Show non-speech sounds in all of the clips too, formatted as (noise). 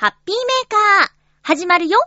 ハッピーメーカー、始まるよ。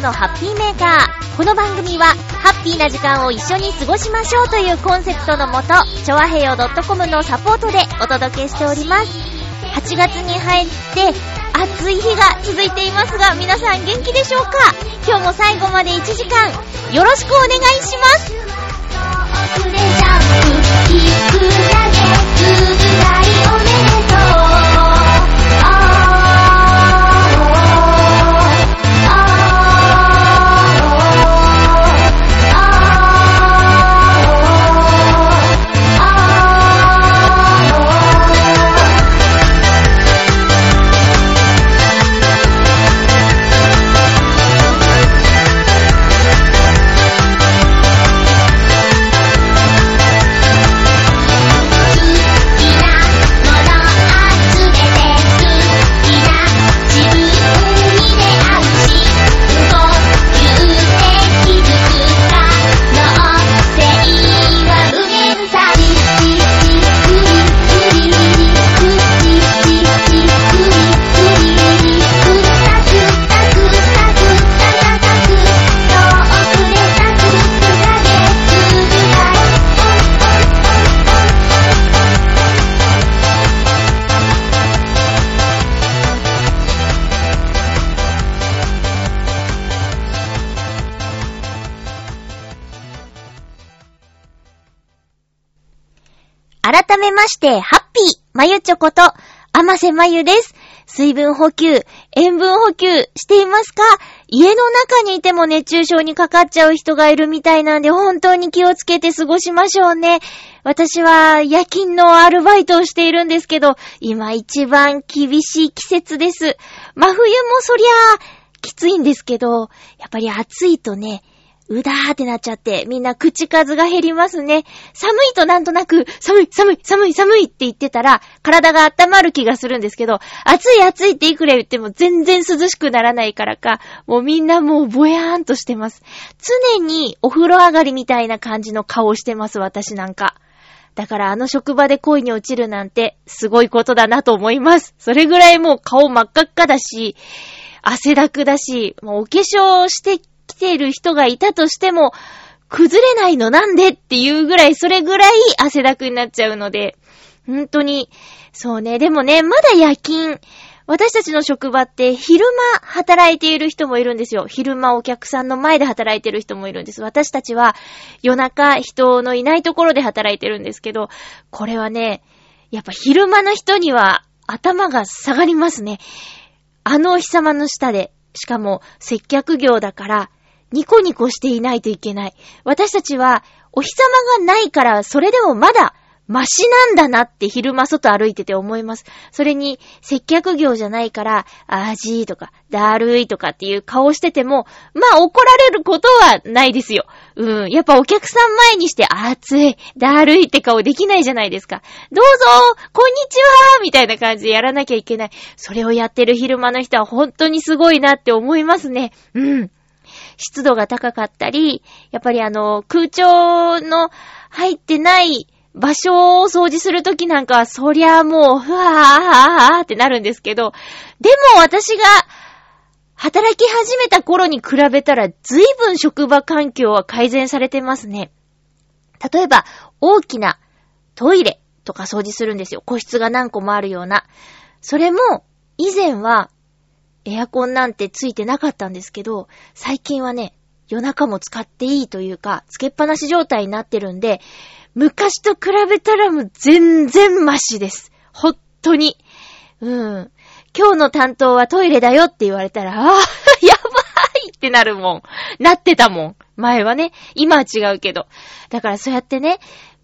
日、のハッピーメーカー。この番組は、ハッピーな時間を一緒に過ごしましょうというコンセプトのもと、ちょわへよ .com のサポートでお届けしております。8月に入って、暑い日が続いていますが、皆さん元気でしょうか？今日も最後まで1時間、よろしくお願いします。して、ハッピー、まゆちょこと、あませまゆです。水分補給、塩分補給していますか？家の中にいても熱中症にかかっちゃう人がいるみたいなんで、本当に気をつけて過ごしましょうね。私は夜勤のアルバイトをしているんですけど、今一番厳しい季節です。真冬もそりゃあ、きついんですけど、やっぱり暑いとね、うだーってなっちゃって、みんな口数が減りますね。寒いとなんとなく、寒い、寒い、寒い、寒いって言ってたら、体が温まる気がするんですけど、暑い暑いっていくら言っても全然涼しくならないからか、もうみんなもうぼやーんとしてます。常にお風呂上がりみたいな感じの顔してます、私なんか。だからあの職場で恋に落ちるなんて、すごいことだなと思います。それぐらいもう顔真っ赤っかだし、汗だくだし、もうお化粧してきてる人がいたとしても、崩れないのなんでっていうぐらい、それぐらい汗だくになっちゃうので、本当に、そうね、でもね、まだ夜勤、私たちの職場って昼間働いている人もいるんですよ。昼間お客さんの前で働いている人もいるんです。私たちは夜中人のいないところで働いてるんですけど、これはね、やっぱ昼間の人には頭が下がりますね。あのお日様の下で、しかも接客業だから、ニコニコしていないといけない。私たちは、お日様がないから、それでもまだ、マシなんだなって昼間外歩いてて思います。それに、接客業じゃないから、あーじーとか、だるいとかっていう顔してても、まあ怒られることはないですよ。うん。やっぱお客さん前にして、暑い、だるいって顔できないじゃないですか。どうぞこんにちはーみたいな感じでやらなきゃいけない。それをやってる昼間の人は本当にすごいなって思いますね。うん。湿度が高かったり、やっぱりあの、空調の入ってない場所を掃除するときなんかは、そりゃもう、ふわーってなるんですけど、でも私が働き始めた頃に比べたら、随分職場環境は改善されてますね。例えば、大きなトイレとか掃除するんですよ。個室が何個もあるような。それも、以前は、エアコンなんてついてなかったんですけど、最近はね、夜中も使っていいというか、つけっぱなし状態になってるんで、昔と比べたらもう全然マシです。ほんとに。うん。今日の担当はトイレだよって言われたら、ああ、(laughs) やばいってなるもん。なってたもん。前はね。今は違うけど。だからそうやってね、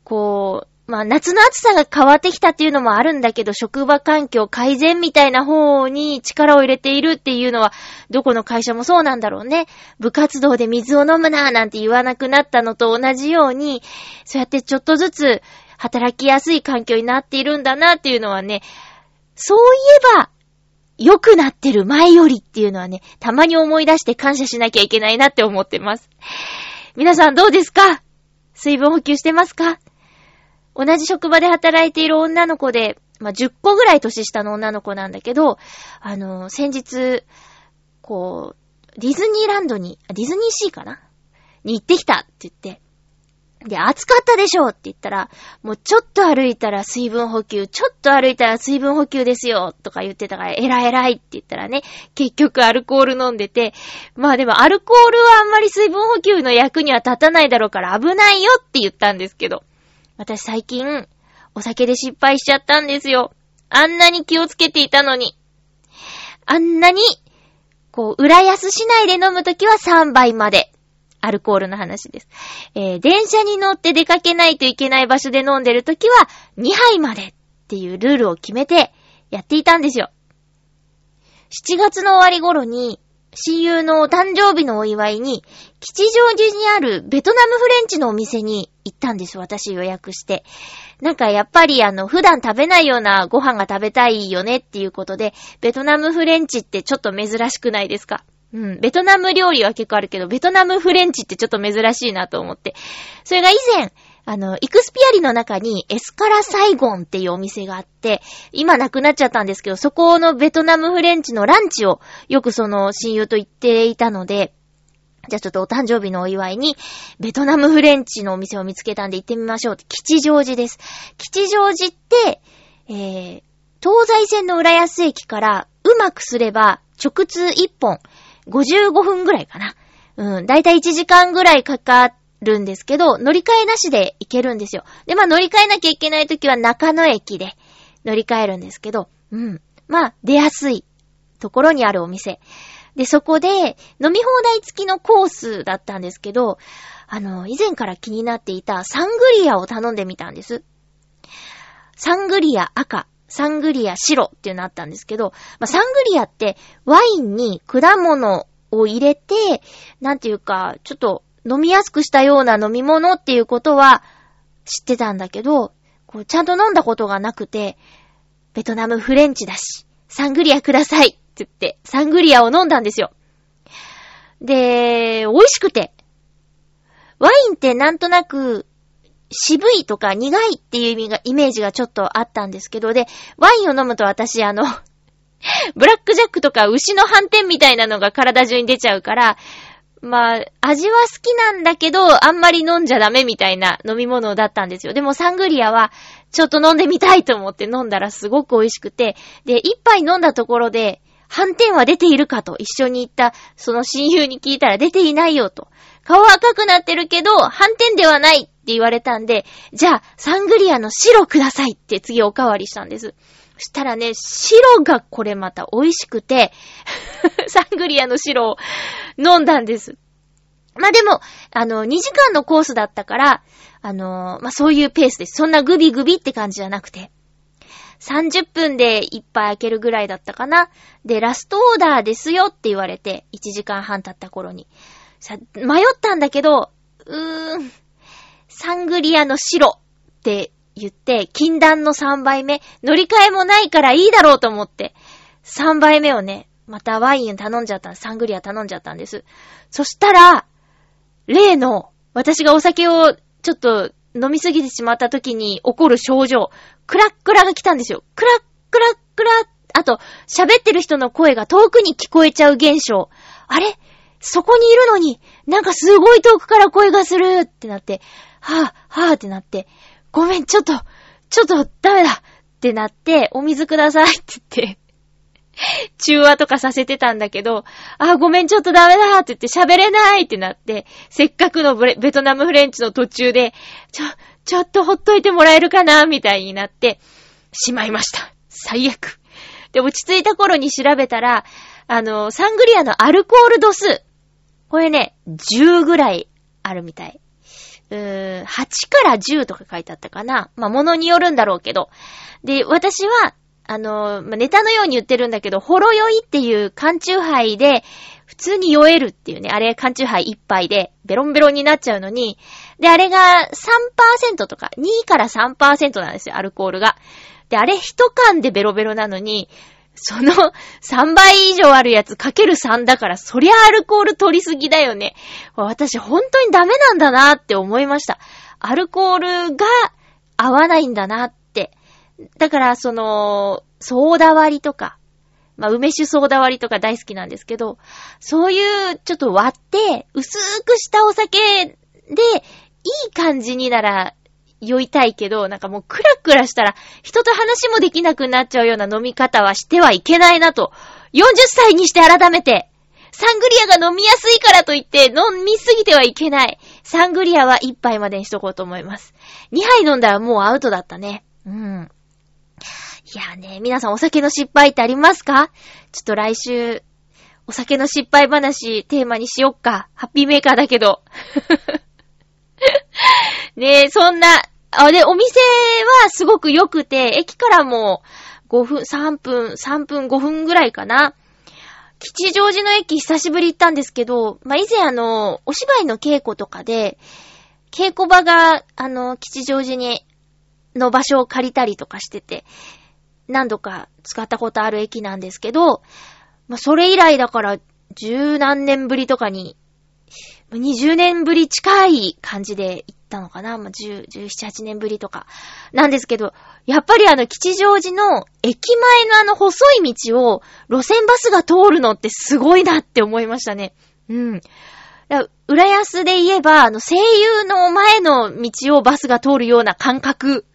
こう、まあ夏の暑さが変わってきたっていうのもあるんだけど、職場環境改善みたいな方に力を入れているっていうのは、どこの会社もそうなんだろうね。部活動で水を飲むなーなんて言わなくなったのと同じように、そうやってちょっとずつ働きやすい環境になっているんだなっていうのはね、そういえば、良くなってる前よりっていうのはね、たまに思い出して感謝しなきゃいけないなって思ってます。皆さんどうですか？水分補給してますか？同じ職場で働いている女の子で、まあ、10個ぐらい年下の女の子なんだけど、あの、先日、こう、ディズニーランドに、ディズニーシーかな？に行ってきたって言って、で、暑かったでしょって言ったら、もうちょっと歩いたら水分補給、ちょっと歩いたら水分補給ですよとか言ってたから、えらいえらいって言ったらね、結局アルコール飲んでて、まあでもアルコールはあんまり水分補給の役には立たないだろうから危ないよって言ったんですけど、私最近、お酒で失敗しちゃったんですよ。あんなに気をつけていたのに。あんなに、こう、浦安市内で飲むときは3杯まで。アルコールの話です。えー、電車に乗って出かけないといけない場所で飲んでるときは2杯までっていうルールを決めてやっていたんですよ。7月の終わり頃に、親友のお誕生日のお祝いに、吉祥寺にあるベトナムフレンチのお店に行ったんです、私予約して。なんかやっぱりあの、普段食べないようなご飯が食べたいよねっていうことで、ベトナムフレンチってちょっと珍しくないですか？うん。ベトナム料理は結構あるけど、ベトナムフレンチってちょっと珍しいなと思って。それが以前、あの、イクスピアリの中にエスカラサイゴンっていうお店があって、今なくなっちゃったんですけど、そこのベトナムフレンチのランチをよくその親友と言っていたので、じゃあちょっとお誕生日のお祝いに、ベトナムフレンチのお店を見つけたんで行ってみましょう。吉祥寺です。吉祥寺って、えー、東西線の浦安駅からうまくすれば直通1本55分ぐらいかな。うん、だいたい1時間ぐらいかかってるんですけど、乗り換えなしで行けるんですよ。で、まあ乗り換えなきゃいけないときは中野駅で乗り換えるんですけど、うん。まあ出やすいところにあるお店。で、そこで飲み放題付きのコースだったんですけど、あの、以前から気になっていたサングリアを頼んでみたんです。サングリア赤、サングリア白っていうのあったんですけど、まあ、サングリアってワインに果物を入れて、なんていうか、ちょっと飲みやすくしたような飲み物っていうことは知ってたんだけど、こうちゃんと飲んだことがなくて、ベトナムフレンチだし、サングリアくださいって言って、サングリアを飲んだんですよ。で、美味しくて。ワインってなんとなく、渋いとか苦いっていう意味が、イメージがちょっとあったんですけど、で、ワインを飲むと私あの、(laughs) ブラックジャックとか牛の斑点みたいなのが体中に出ちゃうから、まあ、味は好きなんだけど、あんまり飲んじゃダメみたいな飲み物だったんですよ。でもサングリアは、ちょっと飲んでみたいと思って飲んだらすごく美味しくて、で、一杯飲んだところで、斑点は出ているかと一緒に行った、その親友に聞いたら出ていないよと。顔赤くなってるけど、斑点ではないって言われたんで、じゃあ、サングリアの白くださいって次おかわりしたんです。そしたらね、白がこれまた美味しくて、(laughs) サングリアの白を飲んだんです。まあでも、あの、2時間のコースだったから、あの、まあそういうペースです。そんなグビグビって感じじゃなくて。30分で一杯開けるぐらいだったかな。で、ラストオーダーですよって言われて、1時間半経った頃に。さ、迷ったんだけど、うーん、サングリアの白って言って、禁断の3杯目、乗り換えもないからいいだろうと思って、3杯目をね、またワイン頼んじゃった、サングリア頼んじゃったんです。そしたら、例の、私がお酒をちょっと飲みすぎてしまった時に起こる症状、クラックラが来たんですよ。クラックラックラあと、喋ってる人の声が遠くに聞こえちゃう現象。あれそこにいるのに、なんかすごい遠くから声がするってなって、はぁ、はぁってなって、ごめん、ちょっと、ちょっとダメだってなって、お水くださいって言って、(laughs) 中和とかさせてたんだけど、あ、ごめん、ちょっとダメだって言って喋れないってなって、せっかくのベトナムフレンチの途中で、ちょ、ちょっとほっといてもらえるかなみたいになって、しまいました。最悪。で、落ち着いた頃に調べたら、あの、サングリアのアルコール度数。これね、10ぐらいあるみたい。うーん、8から10とか書いてあったかな。まあ、ものによるんだろうけど。で、私は、あの、まあ、ネタのように言ってるんだけど、ほろ酔いっていう缶チューハイで、普通に酔えるっていうね、あれ缶チューハイ1杯で、ベロンベロンになっちゃうのに、で、あれが3%とか、2から3%なんですよ、アルコールが。で、あれ一缶でベロベロなのに、その3倍以上あるやつかける3だから、そりゃアルコール取りすぎだよね。私本当にダメなんだなって思いました。アルコールが合わないんだなって。だから、その、ソーダ割りとか、まあ、梅酒ソーダ割りとか大好きなんですけど、そういうちょっと割って、薄くしたお酒で、いい感じになら酔いたいけど、なんかもうクラクラしたら人と話もできなくなっちゃうような飲み方はしてはいけないなと、40歳にして改めて、サングリアが飲みやすいからといって飲みすぎてはいけない。サングリアは1杯までにしとこうと思います。2杯飲んだらもうアウトだったね。うん。いやね、皆さんお酒の失敗ってありますか？ちょっと来週、お酒の失敗話テーマにしよっか。ハッピーメーカーだけど。(laughs) ねえ、そんな、あ、で、お店はすごく良くて、駅からも5分、3分、3分、5分ぐらいかな。吉祥寺の駅久しぶり行ったんですけど、まあ、以前あの、お芝居の稽古とかで、稽古場が、あの、吉祥寺に、の場所を借りたりとかしてて、何度か使ったことある駅なんですけど、まあ、それ以来だから、十何年ぶりとかに、20年ぶり近い感じで行ったのかなまあ、10、17、8年ぶりとか。なんですけど、やっぱりあの、吉祥寺の駅前のあの細い道を路線バスが通るのってすごいなって思いましたね。うん。だ浦安で言えば、あの、声優の前の道をバスが通るような感覚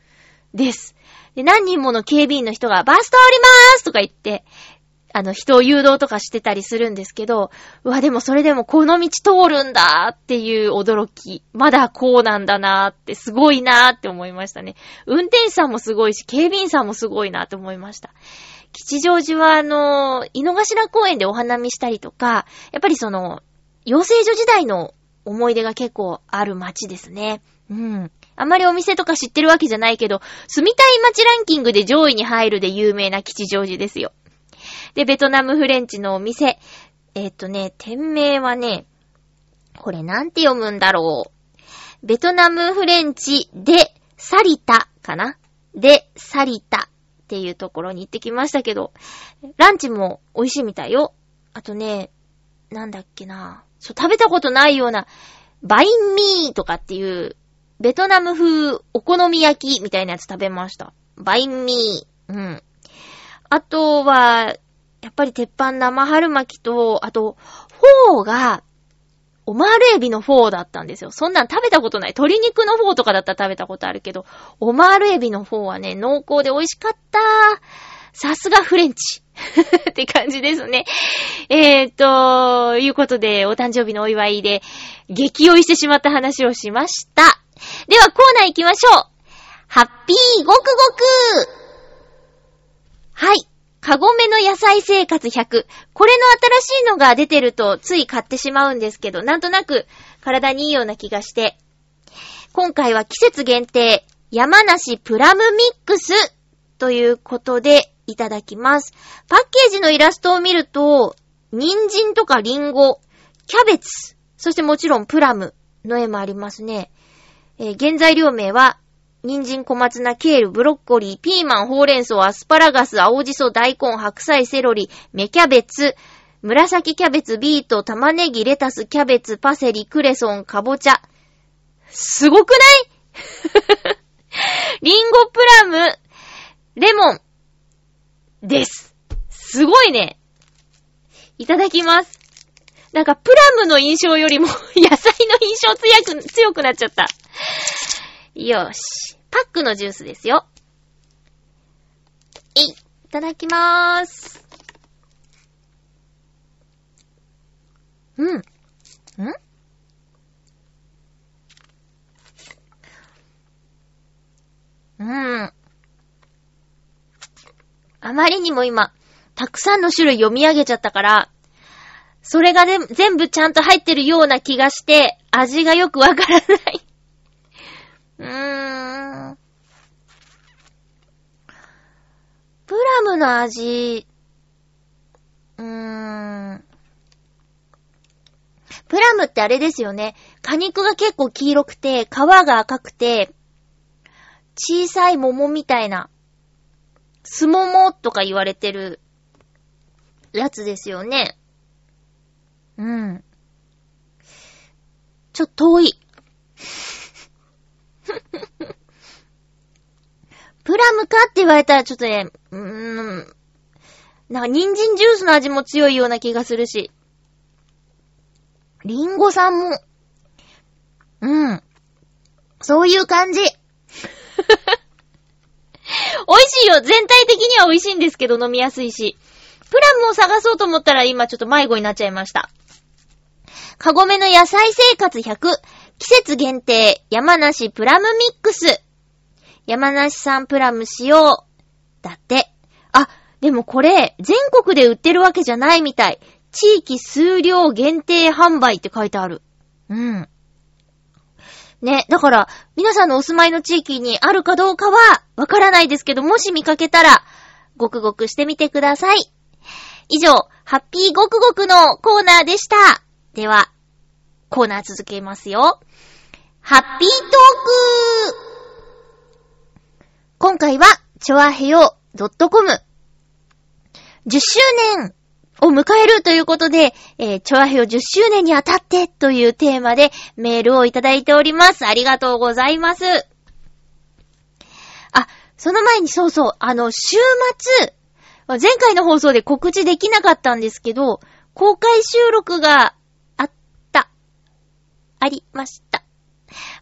です。で、何人もの警備員の人が、バス通りまーすとか言って、あの、人を誘導とかしてたりするんですけど、うわ、でもそれでもこの道通るんだっていう驚き。まだこうなんだなーって、すごいなーって思いましたね。運転手さんもすごいし、警備員さんもすごいなって思いました。吉祥寺は、あの、井の頭公園でお花見したりとか、やっぱりその、養成所時代の思い出が結構ある街ですね。うん。あんまりお店とか知ってるわけじゃないけど、住みたい街ランキングで上位に入るで有名な吉祥寺ですよ。で、ベトナムフレンチのお店。えっとね、店名はね、これなんて読むんだろう。ベトナムフレンチでサリタかな？でサリタっていうところに行ってきましたけど、ランチも美味しいみたいよ。あとね、なんだっけな。そう、食べたことないような、バインミーとかっていう、ベトナム風お好み焼きみたいなやつ食べました。バインミー。うん。あとは、やっぱり鉄板生春巻きと、あと、フォーが、オマールエビのフォーだったんですよ。そんなん食べたことない。鶏肉のフォーとかだったら食べたことあるけど、オマールエビのフォーはね、濃厚で美味しかった。さすがフレンチ。(laughs) って感じですね。えーと、いうことで、お誕生日のお祝いで、激酔いしてしまった話をしました。では、コーナー行きましょう。ハッピーごくごくはい。カゴメの野菜生活100。これの新しいのが出てるとつい買ってしまうんですけど、なんとなく体にいいような気がして。今回は季節限定、山梨プラムミックスということでいただきます。パッケージのイラストを見ると、人参とかリンゴ、キャベツ、そしてもちろんプラムの絵もありますね。えー原材料名は、人参、小松菜、ケール、ブロッコリー、ピーマン、ほうれん草、アスパラガス、青じそ、大根、白菜、セロリ、芽キャベツ、紫キャベツ、ビート、玉ねぎ、レタス、キャベツ、パセリ、クレソン、かぼちゃ。すごくない？(laughs) リンゴ、プラム、レモン、です。すごいね。いただきます。なんか、プラムの印象よりも、(laughs) 野菜の印象強く、強くなっちゃった。よし。パックのジュースですよ。えい。いただきまーす。うん。ん？うん。あまりにも今、たくさんの種類読み上げちゃったから、それがね、全部ちゃんと入ってるような気がして、味がよくわからない。うーん。プラムの味、うーん。プラムってあれですよね。果肉が結構黄色くて、皮が赤くて、小さい桃みたいな、すももとか言われてるやつですよね。うん。ちょっと遠い。プラムかって言われたらちょっとね、うーん。なんか人参ジュースの味も強いような気がするし。リンゴさんも、うん。そういう感じ。(laughs) 美味しいよ全体的には美味しいんですけど飲みやすいし。プラムを探そうと思ったら今ちょっと迷子になっちゃいました。カゴメの野菜生活100、季節限定、山梨プラムミックス。山梨産プラム使用。だって。あ、でもこれ、全国で売ってるわけじゃないみたい。地域数量限定販売って書いてある。うん。ね、だから、皆さんのお住まいの地域にあるかどうかは、わからないですけど、もし見かけたら、ごくごくしてみてください。以上、ハッピーごくごくのコーナーでした。では、コーナー続けますよ。ハッピートーク今回は、チョアヘヨ .com。10周年を迎えるということで、えー、チョアヘヨ10周年にあたってというテーマでメールをいただいております。ありがとうございます。あ、その前にそうそう、あの、週末、前回の放送で告知できなかったんですけど、公開収録が。ありました。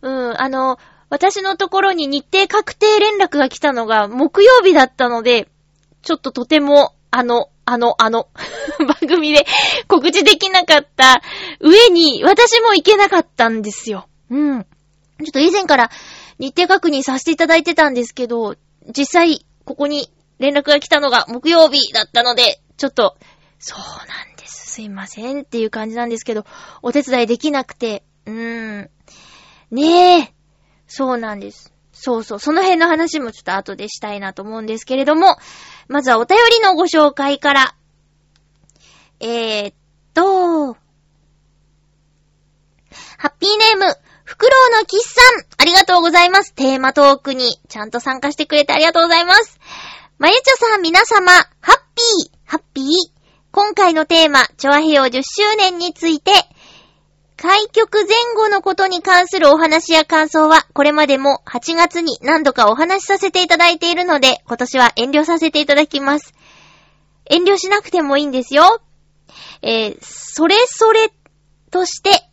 うん、あの、私のところに日程確定連絡が来たのが木曜日だったので、ちょっととても、あの、あの、あの、(laughs) 番組で (laughs) 告知できなかった上に、私も行けなかったんですよ。うん。ちょっと以前から日程確認させていただいてたんですけど、実際、ここに連絡が来たのが木曜日だったので、ちょっと、そうなんです。すいませんっていう感じなんですけど、お手伝いできなくて、うーん。ねえ。そうなんです。そうそう。その辺の話もちょっと後でしたいなと思うんですけれども、まずはお便りのご紹介から。えー、っと、ハッピーネーム、フクロウのキッさん、ありがとうございます。テーマトークにちゃんと参加してくれてありがとうございます。まゆちょさん、皆様、ハッピー、ハッピー。今回のテーマ、チョアヘヨ10周年について、開局前後のことに関するお話や感想は、これまでも8月に何度かお話しさせていただいているので、今年は遠慮させていただきます。遠慮しなくてもいいんですよ。えー、それそれとして、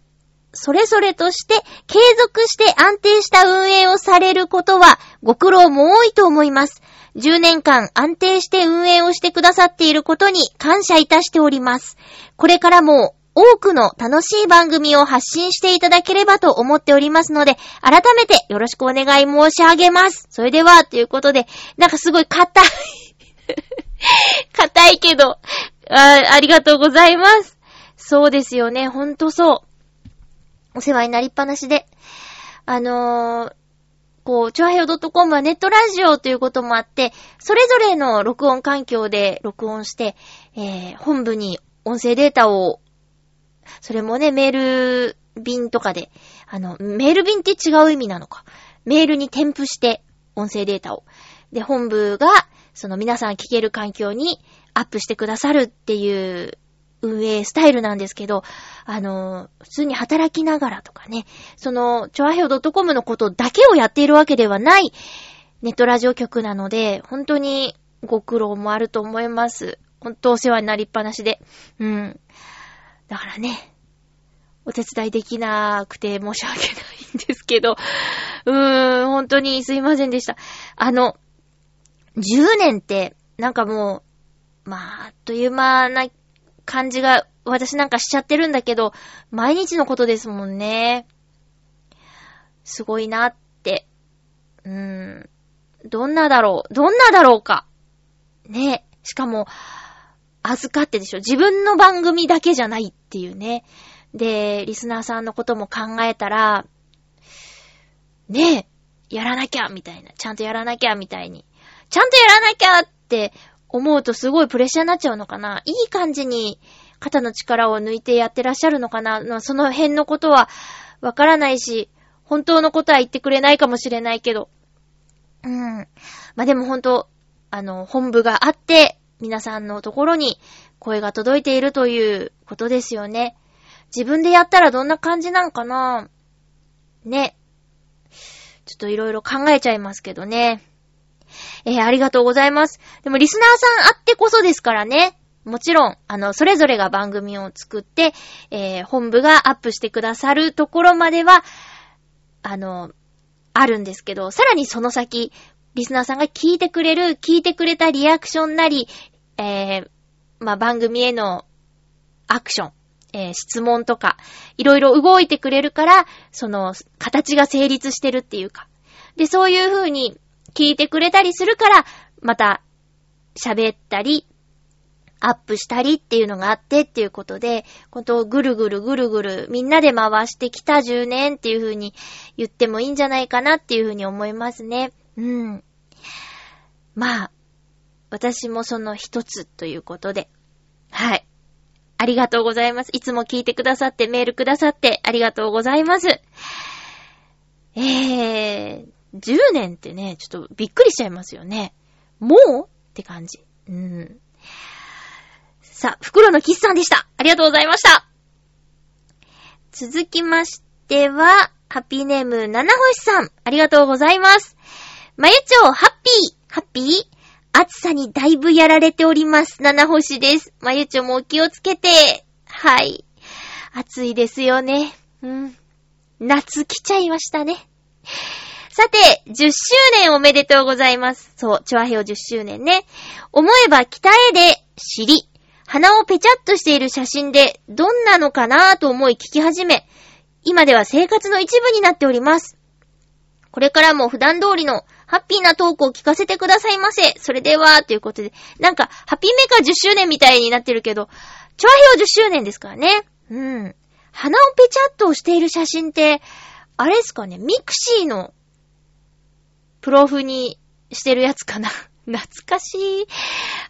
それぞれとして、継続して安定した運営をされることは、ご苦労も多いと思います。10年間安定して運営をしてくださっていることに感謝いたしております。これからも多くの楽しい番組を発信していただければと思っておりますので、改めてよろしくお願い申し上げます。それでは、ということで、なんかすごい硬い。(laughs) 硬いけど、あ、ありがとうございます。そうですよね、ほんとそう。お世話になりっぱなしで。あのー、こう、チョアヘオ .com はネットラジオということもあって、それぞれの録音環境で録音して、えー、本部に音声データを、それもね、メール便とかで、あの、メール便って違う意味なのか。メールに添付して、音声データを。で、本部が、その皆さん聞ける環境にアップしてくださるっていう運営スタイルなんですけど、あの、普通に働きながらとかね、その、チョアヘオ .com のことだけをやっているわけではないネットラジオ局なので、本当にご苦労もあると思います。本当お世話になりっぱなしで。うん。だからね、お手伝いできなくて申し訳ないんですけど、うーん、本当にすいませんでした。あの、10年って、なんかもう、まあ、あっという間な感じが、私なんかしちゃってるんだけど、毎日のことですもんね。すごいなって。うーん。どんなだろうどんなだろうか。ねしかも、預かってでしょ。自分の番組だけじゃないっていうね。で、リスナーさんのことも考えたら、ねえ、やらなきゃ、みたいな。ちゃんとやらなきゃ、みたいに。ちゃんとやらなきゃって思うとすごいプレッシャーになっちゃうのかないい感じに肩の力を抜いてやってらっしゃるのかなその辺のことはわからないし、本当のことは言ってくれないかもしれないけど。うん。まあ、でも本当、あの、本部があって、皆さんのところに声が届いているということですよね。自分でやったらどんな感じなんかな？ね。ちょっといろいろ考えちゃいますけどね。えー、ありがとうございます。でもリスナーさんあってこそですからね。もちろん、あの、それぞれが番組を作って、えー、本部がアップしてくださるところまでは、あの、あるんですけど、さらにその先、リスナーさんが聞いてくれる、聞いてくれたリアクションなり、えー、まあ、番組へのアクション、えー、質問とか、いろいろ動いてくれるから、その、形が成立してるっていうか。で、そういう風に聞いてくれたりするから、また、喋ったり、アップしたりっていうのがあってっていうことで、ことをぐるぐるぐるぐるみんなで回してきた10年っていう風に言ってもいいんじゃないかなっていう風に思いますね。うん。まあ、私もその一つということで。はい。ありがとうございます。いつも聞いてくださって、メールくださってありがとうございます。えー、10年ってね、ちょっとびっくりしちゃいますよね。もうって感じ。うん。さあ、袋のキスさんでした。ありがとうございました。続きましては、ハッピーネーム、七星さん。ありがとうございます。まゆちょう、ハッピー、ハッピー暑さにだいぶやられております。七星です。まゆちょもお気をつけて。はい。暑いですよね。うん。夏来ちゃいましたね。さて、10周年おめでとうございます。そう、チョアヘオ10周年ね。思えば北へで尻、鼻をぺちゃっとしている写真でどんなのかなぁと思い聞き始め、今では生活の一部になっております。これからも普段通りのハッピーなトークを聞かせてくださいませ。それでは、ということで。なんか、ハッピーメーカー10周年みたいになってるけど、チョアヘオ10周年ですからね。うん。鼻をぺちゃっとしている写真って、あれですかね、ミクシーの、プロフにしてるやつかな。(laughs) 懐かしい。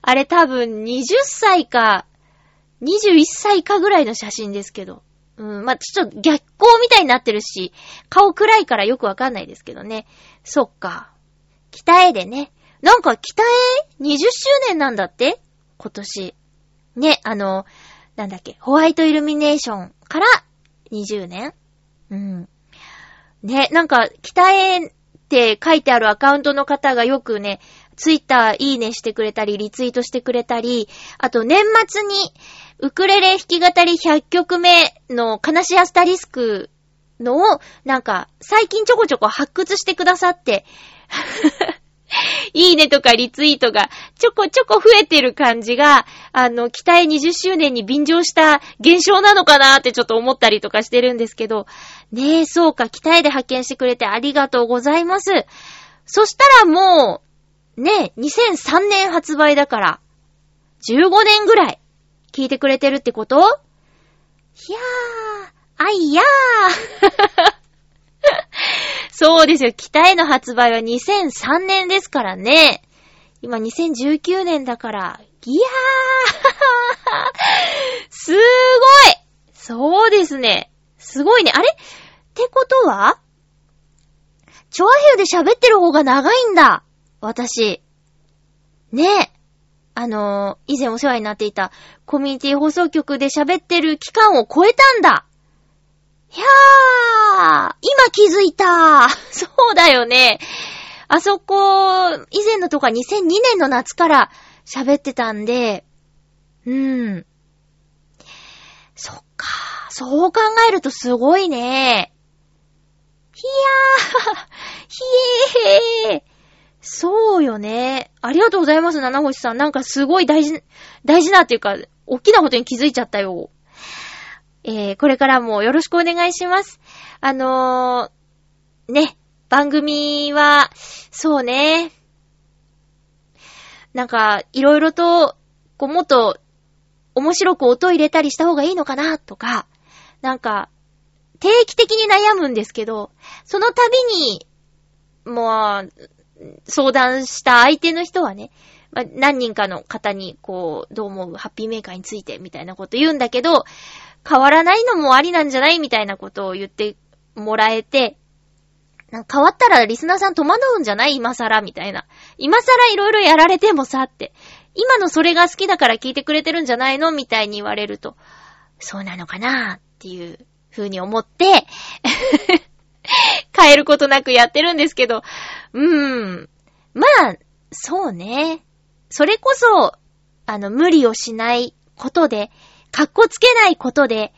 あれ多分20歳か、21歳かぐらいの写真ですけど。うん、まあ、ちょっと逆光みたいになってるし、顔暗いからよくわかんないですけどね。そっか。北へでね。なんか北へ20周年なんだって？今年。ね、あの、なんだっけ、ホワイトイルミネーションから20年？うん。ね、なんか北へって書いてあるアカウントの方がよくね、ツイッターいいねしてくれたり、リツイートしてくれたり、あと年末に、ウクレレ弾き語り100曲目の悲しアスタリスクのを、なんか、最近ちょこちょこ発掘してくださって、(laughs) いいねとかリツイートがちょこちょこ増えてる感じが、あの、期待20周年に便乗した現象なのかなってちょっと思ったりとかしてるんですけど、ねえ、そうか、期待で派遣してくれてありがとうございます。そしたらもう、ねえ、2003年発売だから、15年ぐらい聞いてくれてるってこと？いやー、あいやー。(laughs) そうですよ。北への発売は2003年ですからね。今2019年だから、いやー (laughs) すごいそうですね。すごいね。あれ？ってことは？チョアヘヨで喋ってる方が長いんだ。私。ねえ。あのー、以前お世話になっていたコミュニティ放送局で喋ってる期間を超えたんだいやー、今気づいた (laughs) そうだよね。あそこ、以前のとか2002年の夏から喋ってたんで、うん。そっか。そう考えるとすごいね。ひやー、(laughs) ひえー。そうよね。ありがとうございます、七星さん。なんかすごい大事、大事なっていうか、大きなことに気づいちゃったよ。えー、これからもよろしくお願いします。あのー、ね、番組は、そうね。なんか、いろいろと、こう、もっと、面白く音入れたりした方がいいのかなとか、なんか、定期的に悩むんですけど、その度に、もう、相談した相手の人はね、何人かの方に、こう、どう思うハッピーメーカーについてみたいなこと言うんだけど、変わらないのもありなんじゃないみたいなことを言ってもらえて、変わったらリスナーさん戸惑うんじゃない？今更みたいな。今更いろいろやられてもさって。今のそれが好きだから聞いてくれてるんじゃないの？みたいに言われると、そうなのかなっていう風に思って (laughs) 変えることなくやってるんですけど、うーん。まあ、そうね。それこそ、あの、無理をしないことで、かっこつけないことで、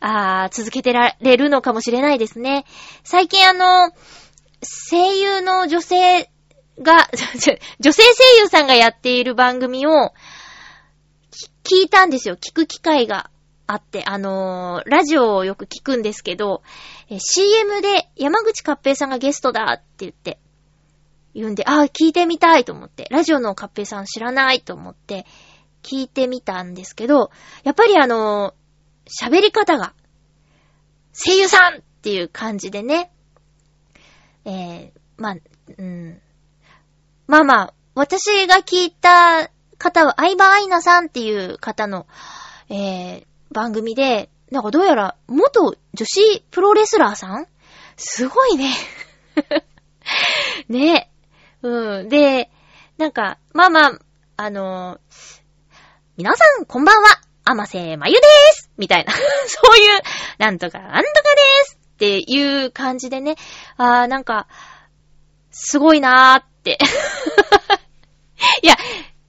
あー続けてられるのかもしれないですね。最近あの、声優の女性が、(laughs) 女性声優さんがやっている番組を、聞いたんですよ。聞く機会があって、あのー、ラジオをよく聞くんですけど、CM で山口かっぺいさんがゲストだって言って、言うんで、ああ、聞いてみたいと思って、ラジオのかっぺいさん知らないと思って、聞いてみたんですけど、やっぱりあの、喋り方が、声優さんっていう感じでね、えー、まあ、うん。まあまあ、私が聞いた方は、相葉愛菜さんっていう方の、えー、番組で、なんかどうやら、元女子プロレスラーさん？すごいね。(laughs) ねうん。で、なんか、まあまあ、あのー、皆さん、こんばんは、甘瀬まゆでーすみたいな。(laughs) そういう、なんとか、なんとかでーすっていう感じでね、あー、なんか、すごいなーって。(laughs) いや、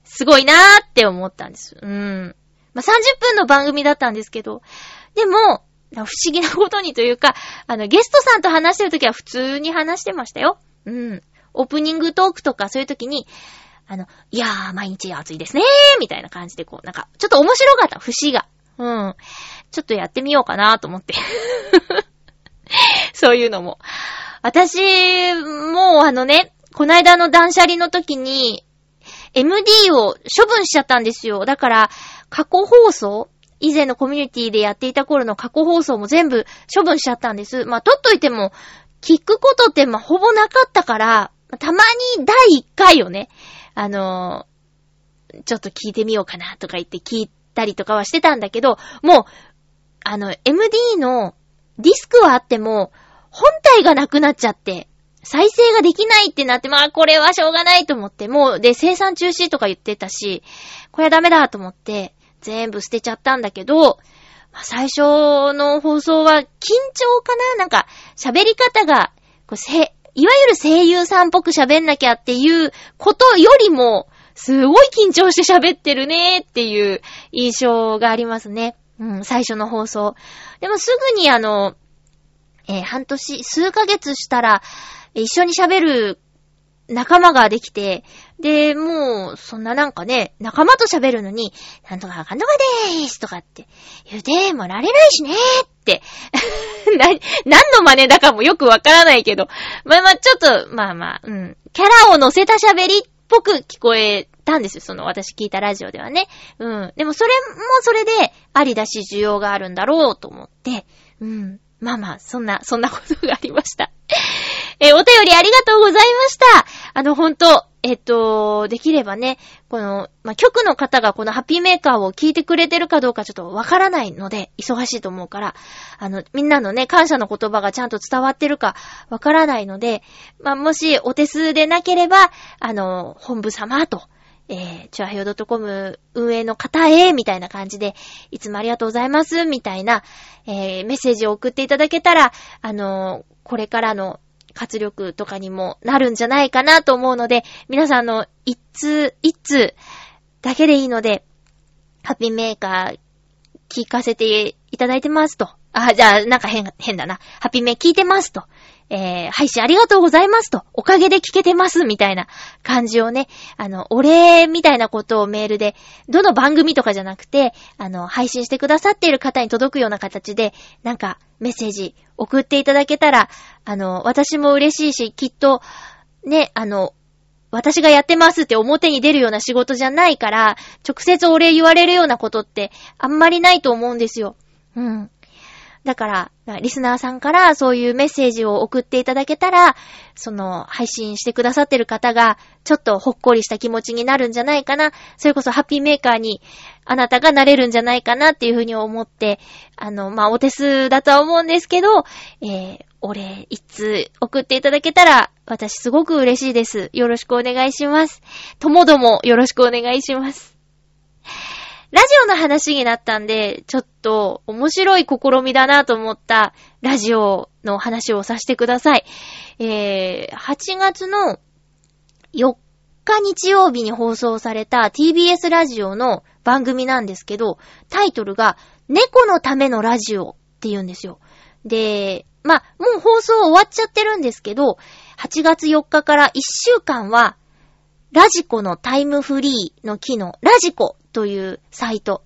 すごいなーって思ったんです。うん。まあ、30分の番組だったんですけど、でも、不思議なことにというか、あの、ゲストさんと話してるときは普通に話してましたよ。うん。オープニングトークとかそういうときに、あの、いやー、毎日暑いですねー、みたいな感じでこう、なんか、ちょっと面白かった、節が。うん。ちょっとやってみようかなと思って。(laughs) そういうのも。私、もうあのね、こないだの断捨離の時に、MD を処分しちゃったんですよ。だから、過去放送以前のコミュニティでやっていた頃の過去放送も全部処分しちゃったんです。まあ、撮っといても、聞くことってま、ほぼなかったから、たまに第1回をね、あのー、ちょっと聞いてみようかなとか言って聞いたりとかはしてたんだけど、もう、あの、MD のディスクはあっても、本体がなくなっちゃって、再生ができないってなって、まあこれはしょうがないと思って、もう、で、生産中止とか言ってたし、これはダメだと思って、全部捨てちゃったんだけど、まあ、最初の放送は緊張かな？なんか、喋り方が、こうせ、いわゆる声優さんっぽく喋んなきゃっていうことよりも、すごい緊張して喋ってるねっていう印象がありますね。うん、最初の放送。でもすぐにあの、えー、半年、数ヶ月したら、一緒に喋る仲間ができて、で、もう、そんななんかね、仲間と喋るのに、なんとかあかんとかでーすとかって言うてもられないしねーって (laughs) な、何の真似だかもよくわからないけど、まあまあちょっと、まあまあ、うん、キャラを乗せた喋りっぽく聞こえたんですよ、その私聞いたラジオではね。うん。でもそれもそれで、ありだし需要があるんだろうと思って、うん。まあまあ、そんな、そんなことがありました。え、お便りありがとうございました。あの、ほんと、えっと、できればね、この、まあ、局の方がこのハッピーメーカーを聞いてくれてるかどうかちょっとわからないので、忙しいと思うから、あの、みんなのね、感謝の言葉がちゃんと伝わってるかわからないので、まあ、もしお手数でなければ、あの、本部様と、えー、チュアヘヨ .com 運営の方へ、みたいな感じで、いつもありがとうございます、みたいな、えー、メッセージを送っていただけたら、あのこれからの活力とかにもなるんじゃないかなと思うので、皆さんの一通一通だけでいいので、ハッピーメーカー聞かせていただいてますと。あ、じゃあ、なんか変、変だな。ハッピーメー聞いてますと。えー、配信ありがとうございますと。おかげで聞けてます、みたいな感じをね、あの、お礼みたいなことをメールで、どの番組とかじゃなくて、あの、配信してくださっている方に届くような形で、なんか、メッセージ送っていただけたら、あの、私も嬉しいし、きっと、ね、あの、私がやってますって表に出るような仕事じゃないから、直接お礼言われるようなことってあんまりないと思うんですよ。うん。だから、リスナーさんからそういうメッセージを送っていただけたら、その、配信してくださってる方が、ちょっとほっこりした気持ちになるんじゃないかな。それこそハッピーメーカーに、あなたがなれるんじゃないかなっていうふうに思って、あの、まあ、お手数だとは思うんですけど、えー、お礼一通送っていただけたら、私すごく嬉しいです。よろしくお願いします。ともどもよろしくお願いします。ラジオの話になったんで、ちょっと面白い試みだなと思ったラジオの話をさせてください。えー、8月の4日日曜日に放送された TBS ラジオの番組なんですけど、タイトルが猫のためのラジオって言うんですよ。で、ま、もう放送終わっちゃってるんですけど、8月4日から1週間は、ラジコのタイムフリーの機能、ラジコというサイト。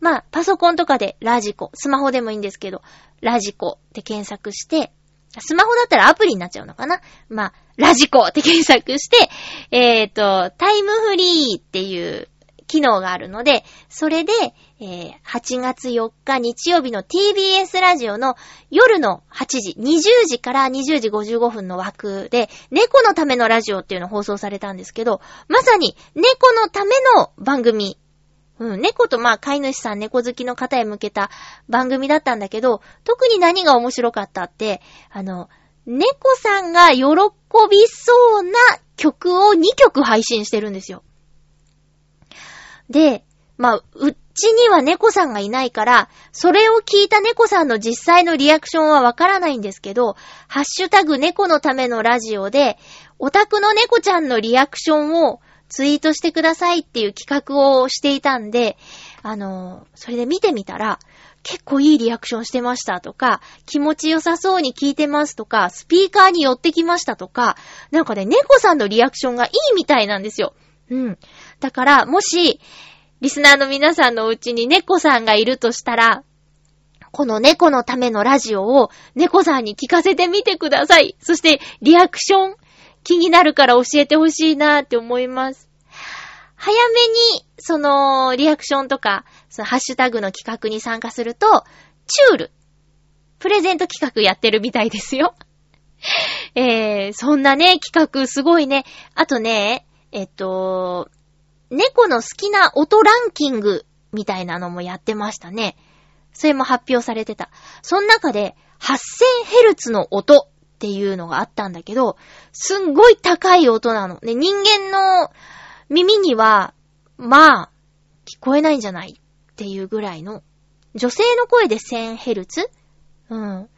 まあ、パソコンとかでラジコ、スマホでもいいんですけど、ラジコって検索して、スマホだったらアプリになっちゃうのかな？まあ、ラジコって検索して、えっ、と、タイムフリーっていう機能があるので、それで、えー8月4日日曜日の TBS ラジオの夜の8時、20時から20時55分の枠で、猫のためのラジオっていうのを放送されたんですけど、まさに猫のための番組。うん、猫とまあ飼い主さん、猫好きの方へ向けた番組だったんだけど、特に何が面白かったって、あの、猫さんが喜びそうな曲を2曲配信してるんですよ。で、まあ、うちには猫さんがいないから、それを聞いた猫さんの実際のリアクションはわからないんですけど、ハッシュタグ猫のためのラジオで、オタクの猫ちゃんのリアクションをツイートしてくださいっていう企画をしていたんで、あの、それで見てみたら、結構いいリアクションしてましたとか、気持ちよさそうに聞いてますとか、スピーカーに寄ってきましたとか、なんかね、猫さんのリアクションがいいみたいなんですよ。うん。だから、もし、リスナーの皆さんのうちに猫さんがいるとしたら、この猫のためのラジオを猫さんに聞かせてみてください。そして、リアクション気になるから教えてほしいなって思います。早めに、その、リアクションとか、そのハッシュタグの企画に参加すると、チュール、プレゼント企画やってるみたいですよ。(laughs) えー、そんなね、企画すごいね。あとね、えっと、猫の好きな音ランキングみたいなのもやってましたね。それも発表されてた。その中で 8000Hz の音っていうのがあったんだけど、すんごい高い音なの。ね、人間の耳には、まあ、聞こえないんじゃないっていうぐらいの。女性の声で 1000Hz? うん。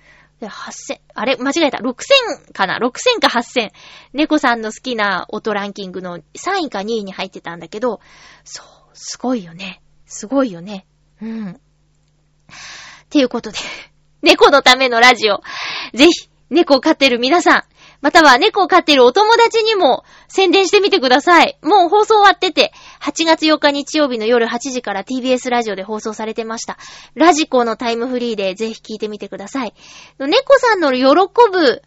で、8000、あれ？間違えた。6000かな ?6000 か8000。猫さんの好きな音ランキングの3位か2位に入ってたんだけど、そう、すごいよね。すごいよね。うん。っていうことで、猫のためのラジオ。ぜひ、猫を飼ってる皆さん、または猫を飼ってるお友達にも宣伝してみてください。もう放送終わってて、8月8日日曜日の夜8時から TBS ラジオで放送されてました。ラジコのタイムフリーでぜひ聞いてみてください。猫さんの喜ぶ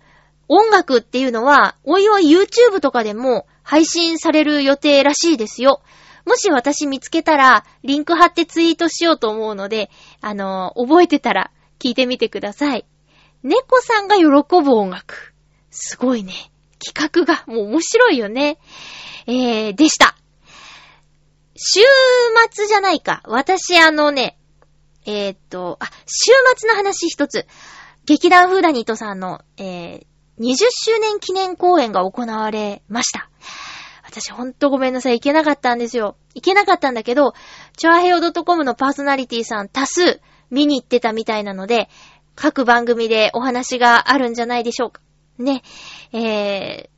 音楽っていうのは、おいおい YouTube とかでも配信される予定らしいですよ。もし私見つけたら、リンク貼ってツイートしようと思うので、あの覚えてたら聞いてみてください。猫さんが喜ぶ音楽。すごいね。企画がもう面白いよね。えー、でした。週末じゃないか。私あのね、えー、っと、あ、週末の話一つ。劇団フーダニットさんの、えー、20周年記念公演が行われました。私ほんとごめんなさい。行けなかったんですよ。行けなかったんだけど、チョアヘヨ .com のパーソナリティさん多数見に行ってたみたいなので、各番組でお話があるんじゃないでしょうか。ね。え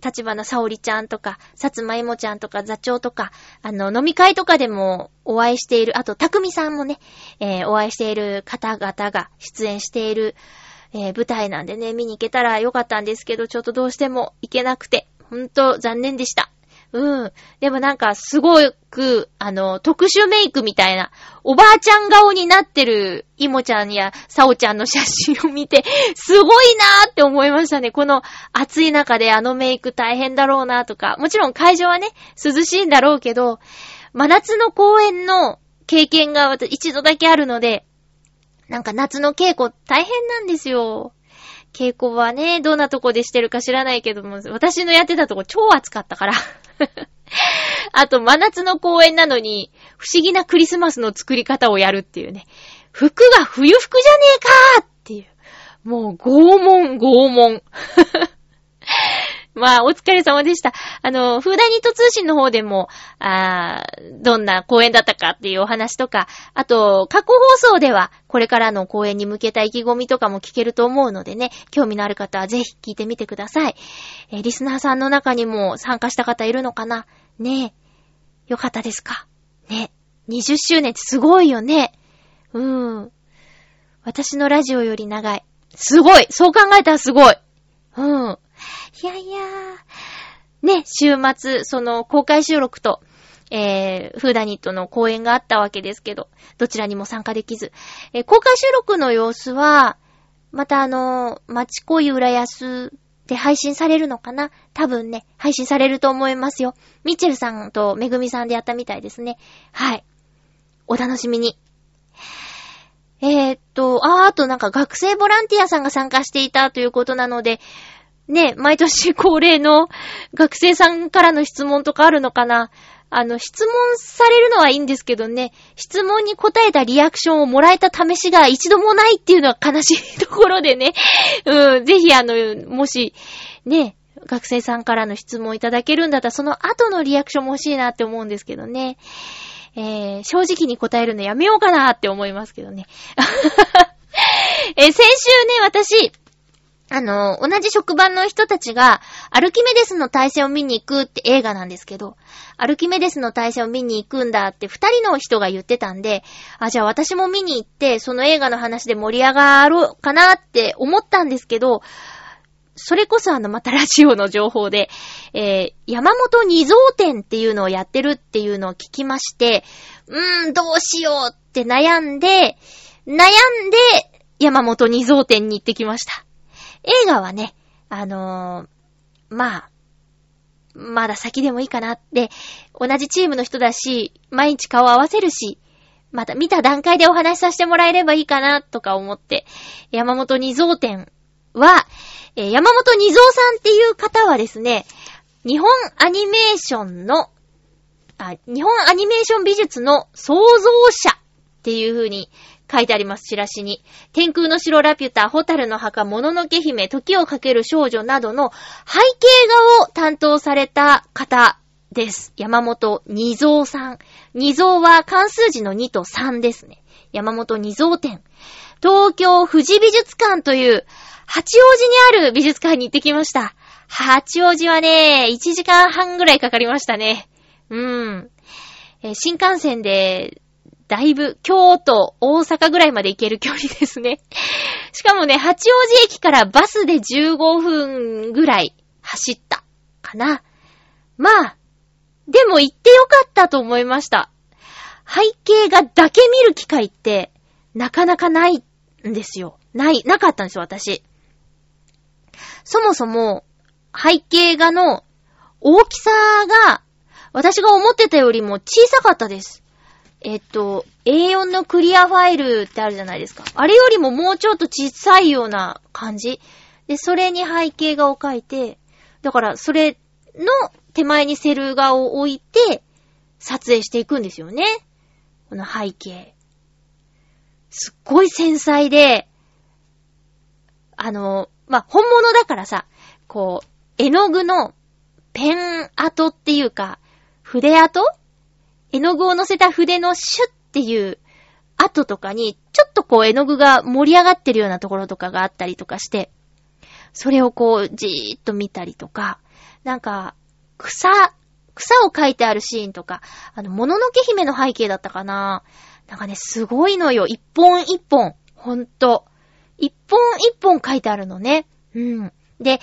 ー、立花沙織ちゃんとか、さつまいもちゃんとか、座長とか、あの、飲み会とかでもお会いしている、あと、たくみさんもね、えー、お会いしている方々が出演している、えー、舞台なんでね、見に行けたらよかったんですけど、ちょっとどうしても行けなくて、ほんと残念でした。うん。でもなんか、すごく、あの、特殊メイクみたいな、おばあちゃん顔になってる、いもちゃんやさおちゃんの写真を見て、(laughs) すごいなーって思いましたね。この暑い中であのメイク大変だろうなとか、もちろん会場はね、涼しいんだろうけど、真夏の公演の経験が一度だけあるので、なんか夏の稽古大変なんですよ。稽古はね、どんなとこでしてるか知らないけども、私のやってたとこ超暑かったから。(laughs) (laughs) あと、真夏の公演なのに、不思議なクリスマスの作り方をやるっていうね。服が冬服じゃねえかーっていう。もう、拷問、拷問。まあ、お疲れ様でした。あの、フーダニット通信の方でも、あどんな公演だったかっていうお話とか、あと、過去放送では、これからの公演に向けた意気込みとかも聞けると思うのでね、興味のある方はぜひ聞いてみてください。えー、リスナーさんの中にも参加した方いるのかな？ねえ。よかったですか？ね。20周年ってすごいよね。うーん。私のラジオより長い。すごいそう考えたらすごいうん。いやいやー。ね、週末、その公開収録と、えー、フーダニットの公演があったわけですけど、どちらにも参加できず。えー、公開収録の様子は、またあのー、町恋浦安で配信されるのかな？多分ね、配信されると思いますよ。ミッチェルさんとめぐみさんでやったみたいですね。はい。お楽しみに。えー、っと、あー、あとなんか学生ボランティアさんが参加していたということなので、ね、毎年恒例の学生さんからの質問とかあるのかな？あの、質問されるのはいいんですけどね、質問に答えたリアクションをもらえた試しが一度もないっていうのは悲しいところでね、うん、ぜひあの、もし、ね、学生さんからの質問いただけるんだったら、その後のリアクションも欲しいなって思うんですけどね。えー、正直に答えるのやめようかなって思いますけどね。(laughs) えー、先週ね、私、あの、同じ職場の人たちが、アルキメデスの対戦を見に行くって映画なんですけど、アルキメデスの対戦を見に行くんだって二人の人が言ってたんで、あ、じゃあ私も見に行って、その映画の話で盛り上がろうかなって思ったんですけど、それこそあの、またラジオの情報で、えー、山本二蔵展っていうのをやってるっていうのを聞きまして、うーん、どうしようって悩んで、悩んで、山本二蔵展に行ってきました。映画はね、あのー、まあ、まだ先でもいいかなって、同じチームの人だし、毎日顔合わせるし、また見た段階でお話しさせてもらえればいいかな、とか思って、山本二蔵展は、えー、山本二蔵さんっていう方はですね、日本アニメーションの、あ、日本アニメーション美術の創造者っていう風に書いてあります、チラシに。天空の城ラピュタ、ホタルの墓、もののけ姫、時をかける少女などの背景画を担当された方です。山本二蔵さん。二蔵は関数字の2と3ですね。山本二蔵展。東京富士美術館という八王子にある美術館に行ってきました。八王子はね、1時間半ぐらいかかりましたね。うん。新幹線でだいぶ、京都、大阪ぐらいまで行ける距離ですね。(laughs) しかもね、八王子駅からバスで15分ぐらい走ったかな。まあ、でも行ってよかったと思いました。背景画だけ見る機会って、なかなかないんですよ。ない、なかったんですよ、私。そもそも、背景画の大きさが、私が思ってたよりも小さかったです。えっと、A4 のクリアファイルってあるじゃないですか。あれよりももうちょっと小さいような感じ。で、それに背景画を描いて、だからそれの手前にセル画を置いて、撮影していくんですよね。この背景。すっごい繊細で、あの、まあ、本物だからさ、こう、絵の具のペン跡っていうか、筆跡絵の具を乗せた筆のシュッっていう跡とかに、ちょっとこう絵の具が盛り上がってるようなところとかがあったりとかして、それをこうじーっと見たりとか、なんか、草、草を描いてあるシーンとか、あの、もののけ姫の背景だったかななんかね、すごいのよ。一本一本。ほんと。一本一本書いてあるのね。うん。で、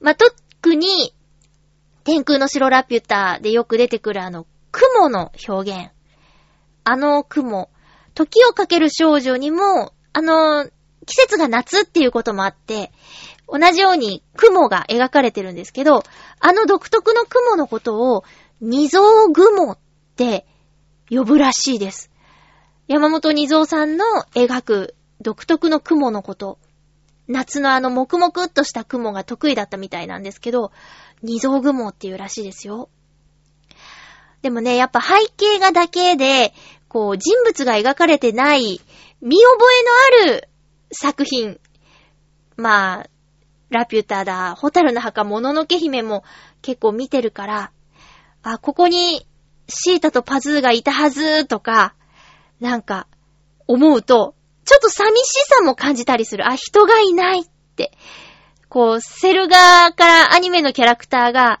まあ、特に、天空の城ラピュタでよく出てくるあの、雲の表現。あの雲。時をかける少女にも、あの、季節が夏っていうこともあって、同じように雲が描かれてるんですけど、あの独特の雲のことを二蔵雲って呼ぶらしいです。山本二蔵さんの描く独特の雲のこと。夏のあの黙々っとした雲が得意だったみたいなんですけど、二蔵雲っていうらしいですよ。でもね、やっぱ背景画だけで、こう人物が描かれてない見覚えのある作品。まあ、ラピュタだ、ホタルの墓、もののけ姫も結構見てるから、あ、ここにシータとパズーがいたはずとか、なんか、思うと、ちょっと寂しさも感じたりする。あ、人がいないって。こう、セルガーからアニメのキャラクターが、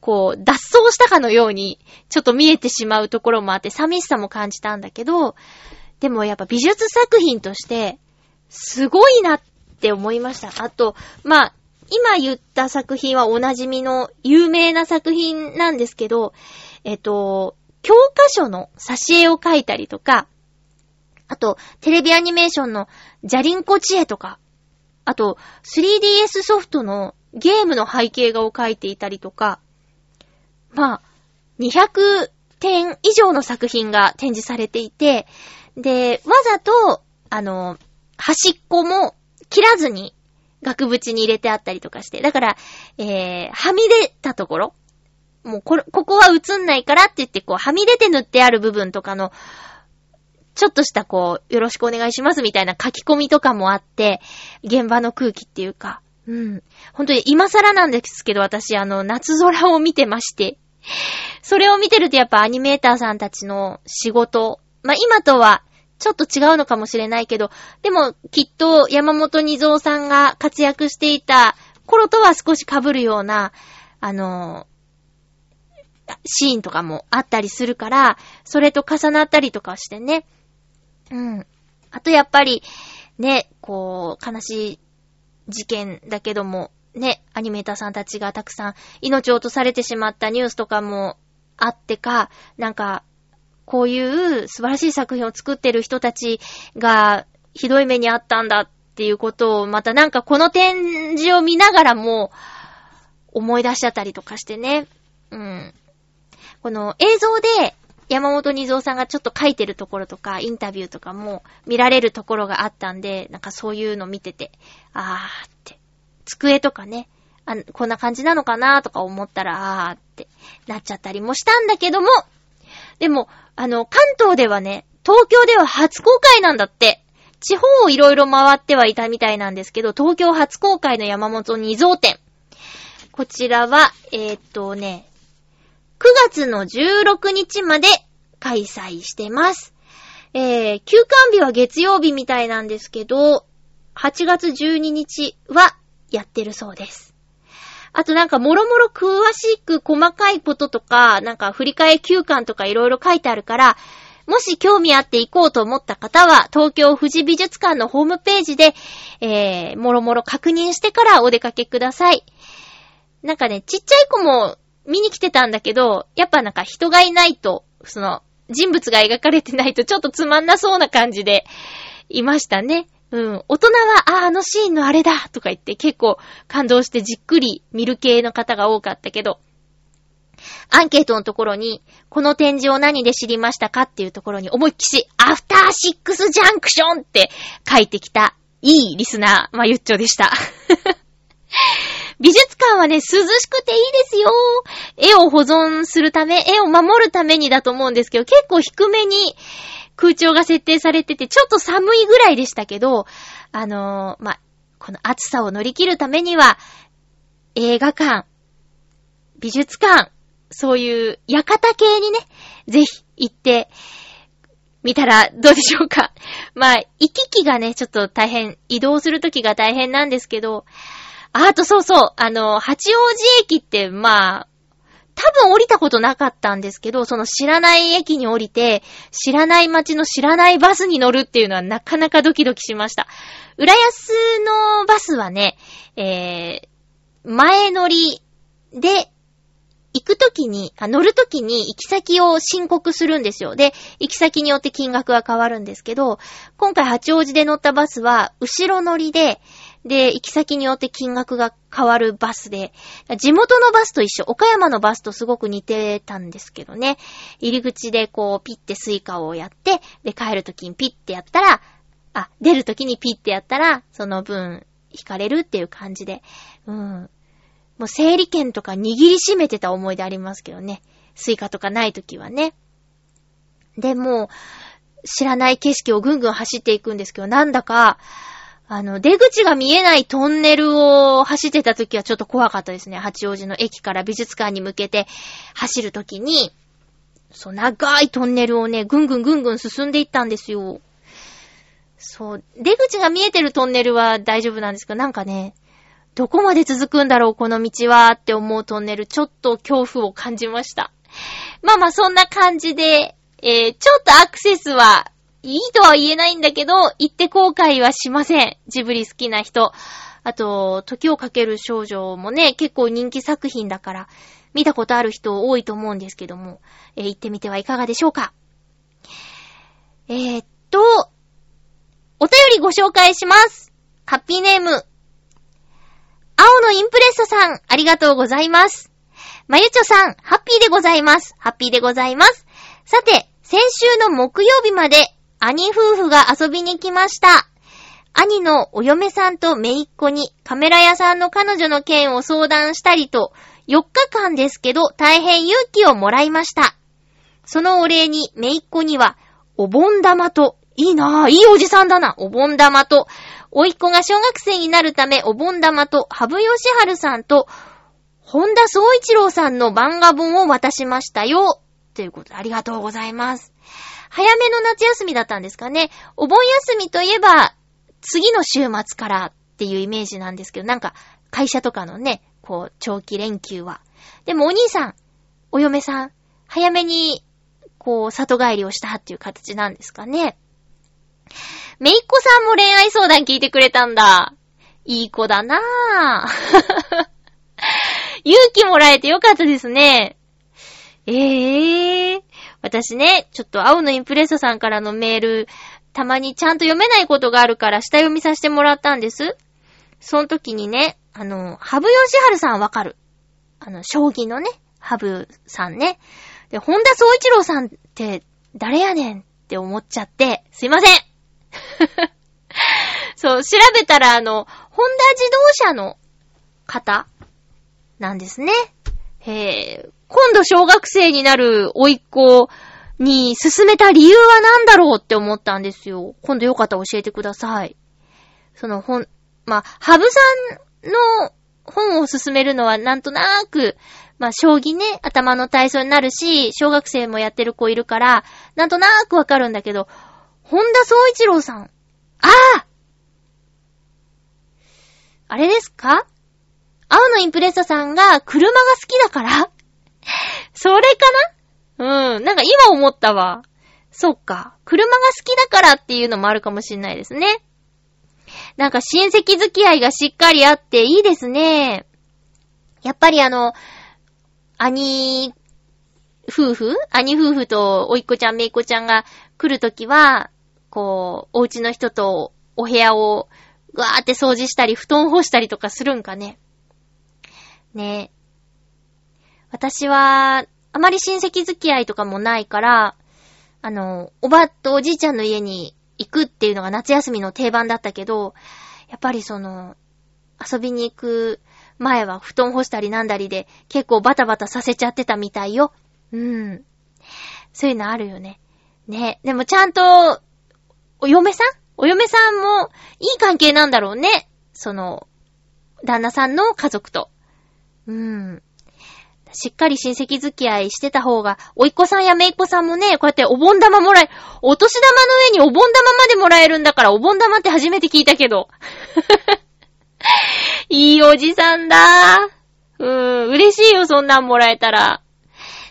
こう、脱走したかのように、ちょっと見えてしまうところもあって、寂しさも感じたんだけど、でもやっぱ美術作品として、すごいなって思いました。あと、まあ、今言った作品はおなじみの有名な作品なんですけど、えっと、教科書の挿絵を描いたりとか、あと、テレビアニメーションのジャリンコ知恵とか、あと、3DS ソフトのゲームの背景画を描いていたりとか、まあ、200点以上の作品が展示されていて、で、わざと、あの、端っこも切らずに額縁に入れてあったりとかして、だから、えー、はみ出たところ、もうこれ、ここは映んないからって言って、こう、はみ出て塗ってある部分とかの、ちょっとしたこう、よろしくお願いしますみたいな書き込みとかもあって、現場の空気っていうか、うん。本当に今更なんですけど、私、あの、夏空を見てまして、それを見てるとやっぱアニメーターさんたちの仕事、まあ、今とはちょっと違うのかもしれないけど、でもきっと山本二蔵さんが活躍していた頃とは少し被るような、あの、シーンとかもあったりするから、それと重なったりとかしてね。うん。あとやっぱり、ね、こう、悲しい事件だけども、ね、アニメーターさんたちがたくさん命を落とされてしまったニュースとかもあってか、なんか、こういう素晴らしい作品を作ってる人たちがひどい目にあったんだっていうことを、またなんかこの展示を見ながらも思い出しちゃったりとかしてね。うん。この映像で山本二蔵さんがちょっと書いてるところとか、インタビューとかも見られるところがあったんで、なんかそういうの見てて、あーって、机とかね、あこんな感じなのかなーとか思ったら、あーってなっちゃったりもしたんだけども、でも、あの、関東ではね、東京では初公開なんだって。地方をいろいろ回ってはいたみたいなんですけど、東京初公開の山本二蔵展。こちらは、えーっとね、9月の16日まで開催してます。えー、休館日は月曜日みたいなんですけど、8月12日はやってるそうです。あとなんかもろもろ詳しく細かいこととか、なんか振り替え休館とかいろいろ書いてあるから、もし興味あって行こうと思った方は、東京富士美術館のホームページで、えー、もろもろ確認してからお出かけください。なんかね、ちっちゃい子も見に来てたんだけど、やっぱなんか人がいないと、その、人物が描かれてないとちょっとつまんなそうな感じで、いましたね。うん。大人は、あ、あのシーンのあれだとか言って結構感動してじっくり見る系の方が多かったけど、アンケートのところに、この展示を何で知りましたかっていうところに思いっきし、アフターシックスジャンクションって書いてきた、いいリスナー、まゆっちょでした。美術館はね、涼しくていいですよ。絵を保存するため、絵を守るためにだと思うんですけど、結構低めに空調が設定されてて、ちょっと寒いぐらいでしたけど、あのー、ま、この暑さを乗り切るためには、映画館、美術館、そういう館系にね、ぜひ行ってみたらどうでしょうか。まあ、行き来がね、ちょっと大変、移動するときが大変なんですけど、あとそうそう、あの、八王子駅って、まあ、多分降りたことなかったんですけど、その知らない駅に降りて、知らない街の知らないバスに乗るっていうのはなかなかドキドキしました。浦安のバスはね、えー、前乗りで行くときに、乗るときに行き先を申告するんですよ。で、行き先によって金額が変わるんですけど、今回八王子で乗ったバスは、後ろ乗りで、で、行き先によって金額が変わるバスで、地元のバスと一緒、岡山のバスとすごく似てたんですけどね。入り口でこう、ピッてスイカをやって、で、帰るときにピッてやったら、あ、出るときにピッてやったら、その分、引かれるっていう感じで、うん。もう整理券とか握りしめてた思い出ありますけどね。スイカとかないときはね。でも、知らない景色をぐんぐん走っていくんですけど、なんだか、あの、出口が見えないトンネルを走ってた時はちょっと怖かったですね。八王子の駅から美術館に向けて走る時に、そう、長いトンネルをね、ぐんぐんぐんぐん進んでいったんですよ。そう、出口が見えてるトンネルは大丈夫なんですけど、なんかね、どこまで続くんだろう、この道はって思うトンネル、ちょっと恐怖を感じました。まあまあ、そんな感じで、えー、ちょっとアクセスは、いいとは言えないんだけど、行って後悔はしません。ジブリ好きな人。あと、時をかける少女もね、結構人気作品だから、見たことある人多いと思うんですけども、えー、行ってみてはいかがでしょうか。えー、っと、お便りご紹介します。ハッピーネーム、青のインプレッサさん、ありがとうございます。まゆちょさん、ハッピーでございます。ハッピーでございます。さて、先週の木曜日まで、兄夫婦が遊びに来ました。兄のお嫁さんと姪っ子にカメラ屋さんの彼女の件を相談したりと、4日間ですけど大変勇気をもらいました。そのお礼に姪っ子には、お盆玉と、いいなぁ、いいおじさんだな、お盆玉と、おいっ子が小学生になるため、お盆玉と、羽生義春さんと、本田総一郎さんの漫画本を渡しましたよ。ということで、ありがとうございます。早めの夏休みだったんですかね。お盆休みといえば、次の週末からっていうイメージなんですけど、なんか、会社とかのね、こう、長期連休は。でもお兄さん、お嫁さん、早めに、こう、里帰りをしたっていう形なんですかね。めいっ子さんも恋愛相談聞いてくれたんだ。いい子だなぁ。(laughs) 勇気もらえてよかったですね。ええー。私ね、ちょっと青のインプレッサさんからのメール、たまにちゃんと読めないことがあるから下読みさせてもらったんです。その時にね、あの、ハブヨシハルさんわかる。あの、将棋のね、ハブさんね。で、本田総一郎さんって誰やねんって思っちゃって、すいません (laughs) そう、調べたらあの、ホンダ自動車の方なんですね。へぇ、今度小学生になる甥っ子に進めた理由は何だろうって思ったんですよ。今度よかったら教えてください。その本、まあ、ハブさんの本を進めるのはなんとなく、まあ、将棋ね、頭の体操になるし、小学生もやってる子いるから、なんとなくわかるんだけど、本田総一郎さん。あああれですか？青のインプレッサさんが車が好きだからそれかな？うん。なんか今思ったわ。そっか。車が好きだからっていうのもあるかもしんないですね。なんか親戚付き合いがしっかりあっていいですね。やっぱりあの、兄夫婦？兄夫婦とおいっ子ちゃんめいっ子ちゃんが来るときは、こう、お家の人とお部屋をぐわーって掃除したり、布団干したりとかするんかね。ね私は、あまり親戚付き合いとかもないから、あの、おばとおじいちゃんの家に行くっていうのが夏休みの定番だったけど、やっぱりその、遊びに行く前は布団干したりなんだりで結構バタバタさせちゃってたみたいよ。うん。そういうのあるよね。ね。でもちゃんとお嫁さん？お嫁さんもいい関係なんだろうね。その、旦那さんの家族と。うん。しっかり親戚付き合いしてた方が、おいっ子さんやめいっ子さんもね、こうやってお盆玉もらえ、お年玉の上にお盆玉までもらえるんだから、お盆玉って初めて聞いたけど。(laughs) いいおじさんだ。うーん、嬉しいよ、そんなんもらえたら。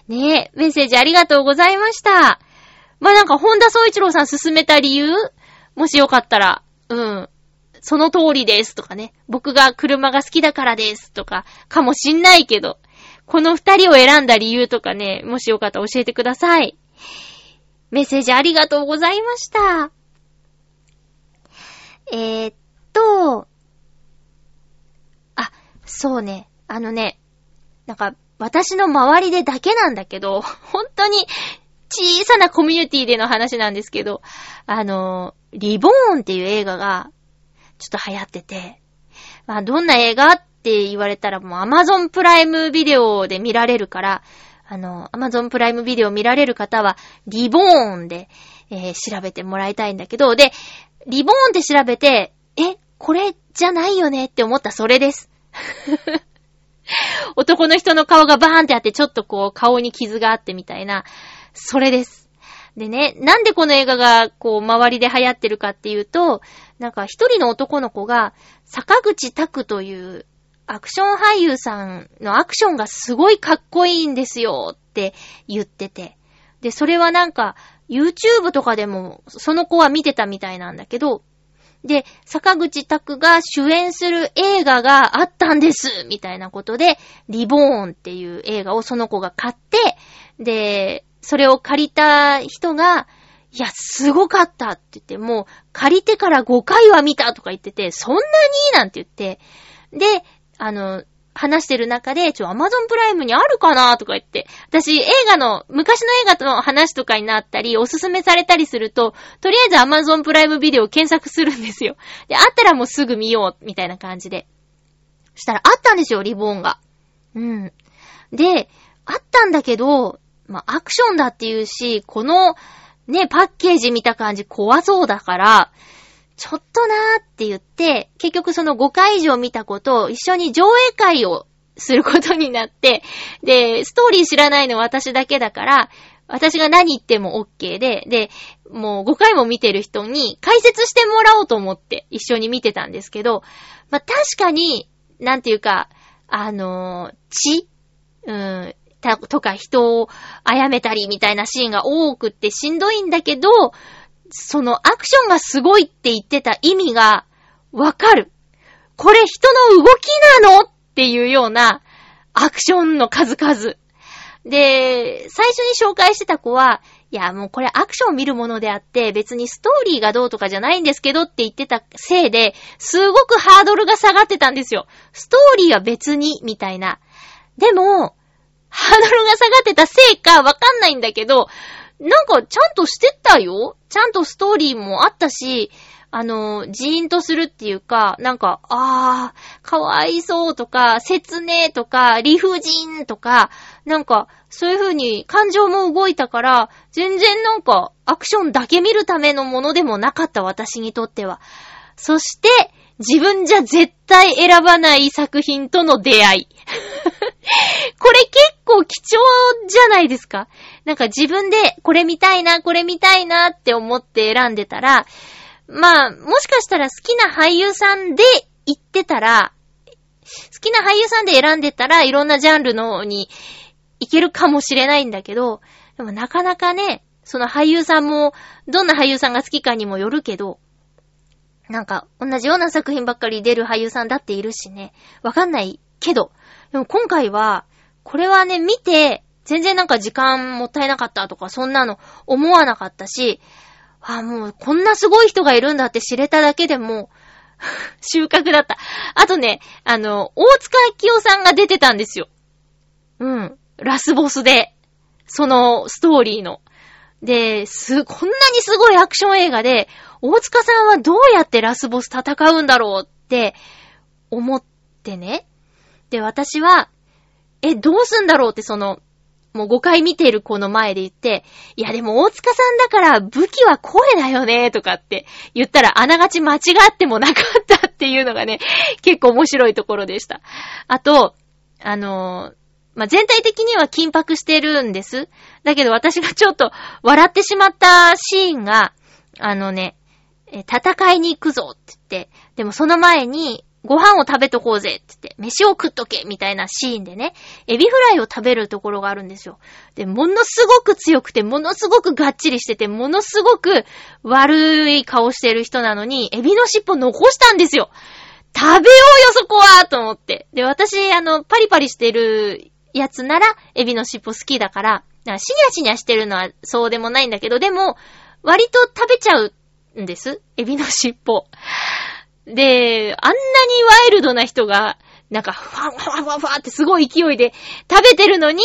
ねえ、メッセージありがとうございました。まあ、なんか、本田総一郎さん勧めた理由？もしよかったら、うん。その通りですとかね。僕が車が好きだからですとか、かもしんないけど。この二人を選んだ理由とかね、もしよかったら教えてください。メッセージありがとうございました。えー、っと、あ、そうね。あのね、なんか、私の周りでだけなんだけど、本当に小さなコミュニティでの話なんですけど、あの、リボーンっていう映画が、ちょっと流行ってて、まあ、どんな映画って言われたらもう Amazon プライムビデオで見られるから、あの、Amazon プライムビデオ見られる方は、リボーンで、えー調べてもらいたいんだけど、で、リボーンって調べて、え、これじゃないよね？って思ったそれです。(laughs) 男の人の顔がバーンってあって、ちょっとこう、顔に傷があってみたいな、それです。でね、なんでこの映画が、こう、周りで流行ってるかっていうと、なんか一人の男の子が、坂口拓という、アクション俳優さんのアクションがすごいかっこいいんですよって言ってて。で、それはなんか、YouTube とかでも、その子は見てたみたいなんだけど、で、坂口拓が主演する映画があったんですみたいなことで、リボーンっていう映画をその子が買って、で、それを借りた人が、いや、すごかったって言って、もう、借りてから5回は見たとか言ってて、そんなに？なんて言って、で、あの、話してる中で、ちょ、アマゾンプライムにあるかなとか言って、私、映画の、昔の映画との話とかになったり、おすすめされたりすると、とりあえずアマゾンプライムビデオ検索するんですよ。で、あったらもうすぐ見よう、みたいな感じで。そしたら、あったんですよ、リボーンが。うん。で、あったんだけど、まあ、アクションだっていうし、この、ね、パッケージ見た感じ怖そうだから、ちょっとなーって言って、結局その5回以上見たことを一緒に上映会をすることになって、で、ストーリー知らないの私だけだから、私が何言っても OK で、で、もう5回も見てる人に解説してもらおうと思って一緒に見てたんですけど、まあ、確かに、なんていうか、あの血うん、た、とか人を殺めたりみたいなシーンが多くってしんどいんだけど、そのアクションがすごいって言ってた意味がわかる。これ人の動きなのっていうようなアクションの数々。で、最初に紹介してた子は、いや、もうこれアクションを見るものであって、別にストーリーがどうとかじゃないんですけどって言ってたせいで、すごくハードルが下がってたんですよ。ストーリーは別に、みたいな。でも、ハードルが下がってたせいかわかんないんだけど、なんかちゃんとしてたよちゃんとストーリーもあったし、あの、ジーンとするっていうか、なんか、あー、かわいそうとか、切ねとか、理不尽とか、なんか、そういう風に感情も動いたから、全然なんか、アクションだけ見るためのものでもなかった私にとっては。そして、自分じゃ絶対選ばない作品との出会い。(laughs) (laughs) これ結構貴重じゃないですかなんか自分でこれ見たいな、これ見たいなって思って選んでたら、まあ、もしかしたら好きな俳優さんで言ってたら、好きな俳優さんで選んでたらいろんなジャンルのにいけるかもしれないんだけど、でもなかなかね、その俳優さんも、どんな俳優さんが好きかにもよるけど、なんか、同じような作品ばっかり出る俳優さんだっているしね。わかんないけど。でも今回は、これはね、見て、全然なんか時間もったいなかったとか、そんなの思わなかったし、あ、もうこんなすごい人がいるんだって知れただけでも、(laughs) 収穫だった。あとね、あの、大塚明夫さんが出てたんですよ。うん。ラスボスで。そのストーリーの。で、す、こんなにすごいアクション映画で、大塚さんはどうやってラスボス戦うんだろうって思ってね。で、私は、え、どうすんだろうってその、もう5回見てる子の前で言って、いやでも大塚さんだから武器は声だよね、とかって言ったらあながち間違ってもなかったっていうのがね、結構面白いところでした。あと、あのーまあ、全体的には緊迫してるんです。だけど私がちょっと笑ってしまったシーンが、あのね、戦いに行くぞって言って、でもその前に、ご飯を食べとこうぜって言って、飯を食っとけみたいなシーンでね、エビフライを食べるところがあるんですよ。で、ものすごく強くて、ものすごくがっちりしてて、ものすごく悪い顔してる人なのに、エビの尻尾残したんですよ。食べようよ、そこはと思って。で、私、あの、パリパリしてるやつなら、エビの尻尾好きだから、なんかシニャシニャしてるのはそうでもないんだけど、でも、割と食べちゃうんです。エビの尻尾。で、あんなにワイルドな人が、なんか、ファンファンファンファンってすごい勢いで食べてるのに、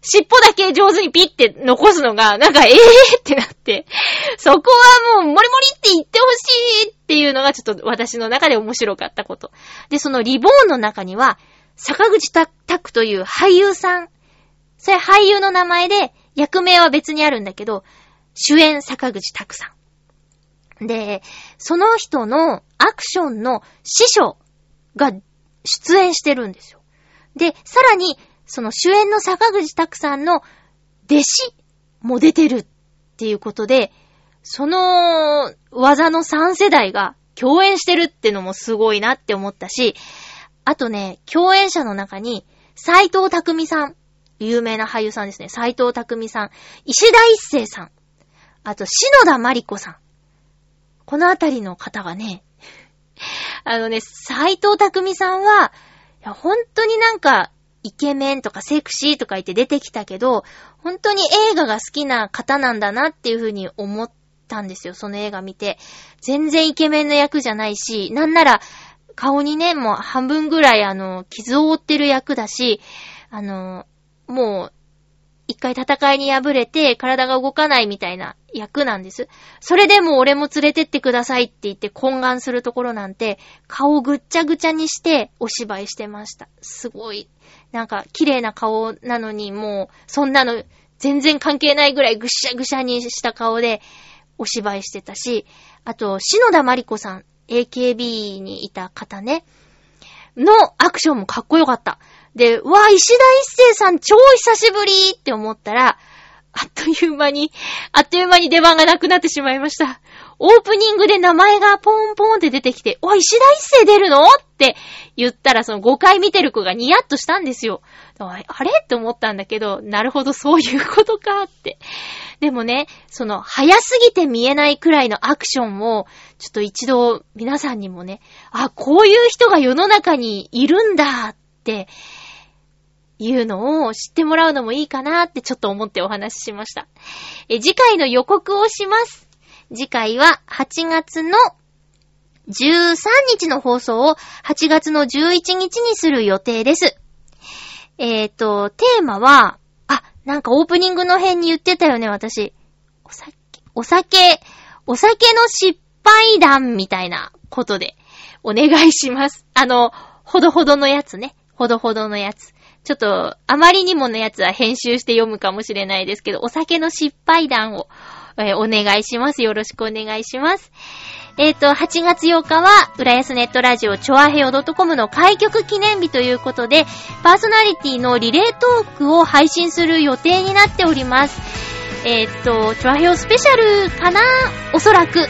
尻尾だけ上手にピッて残すのが、なんか、ええー？ってなって、そこはもう、モリモリって言ってほしいっていうのがちょっと私の中で面白かったこと。で、そのリボーンの中には、坂口拓という俳優さん。それ俳優の名前で、役名は別にあるんだけど、主演坂口拓さん。で、その人のアクションの師匠が出演してるんですよ。で、さらに、その主演の坂口拓さんの弟子も出てるっていうことで、その技の3世代が共演してるってのもすごいなって思ったし、あとね、共演者の中に、斎藤匠さん、有名な俳優さんですね。斎藤匠さん、石田一生さん、あと篠田麻里子さん。このあたりの方がね、(laughs) あのね、斎藤匠さんは、いや、本当になんか、イケメンとかセクシーとか言って出てきたけど、本当に映画が好きな方なんだなっていうふうに思ったんですよ、その映画見て。全然イケメンの役じゃないし、なんなら、顔にね、もう半分ぐらいあの、傷を負ってる役だし、あの、もう、一回戦いに敗れて体が動かないみたいな役なんです。それでも俺も連れてってくださいって言って懇願するところなんて、顔ぐっちゃぐちゃにしてお芝居してました。すごい。なんか、綺麗な顔なのにもう、そんなの全然関係ないぐらいぐしゃぐしゃにした顔でお芝居してたし、あと、篠田麻里子さん、AKB にいた方ね、のアクションもかっこよかった。で、わ、石田一生さん超久しぶりって思ったら、あっという間に、あっという間に出番がなくなってしまいました。オープニングで名前がポンポンって出てきて、わ、石田一世出るのって言ったら、その5回見てる子がニヤッとしたんですよ。あれ？って思ったんだけど、なるほど、そういうことかって。でもね、その、早すぎて見えないくらいのアクションを、ちょっと一度皆さんにもね、あ、こういう人が世の中にいるんだって、いうのを知ってもらうのもいいかなってちょっと思ってお話ししました。え、次回の予告をします。次回は8月の13日の放送を8月の11日にする予定です。えっ、と、テーマは、あ、なんかオープニングの辺に言ってたよね、私。お酒、お酒、お酒の失敗談みたいなことでお願いします。あの、ほどほどのやつね。ほどほどのやつ。ちょっと、あまりにものやつは編集して読むかもしれないですけど、お酒の失敗談を、えーお願いします。よろしくお願いします。えっ、と、8月8日は、浦安ネットラジオ、チョアヘオ .com の開局記念日ということで、パーソナリティのリレートークを配信する予定になっております。えっ、と、チョアヘオスペシャルかな？おそらく。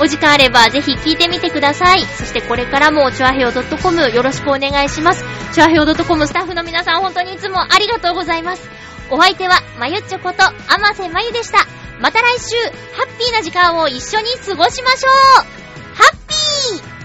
お時間あればぜひ聞いてみてください。そしてこれからもチョアヘオ .com よろしくお願いします。チョアヘオ .com スタッフの皆さん本当にいつもありがとうございます。お相手は、まゆっちょこと、あませまゆでした。また来週、ハッピーな時間を一緒に過ごしましょうハッピー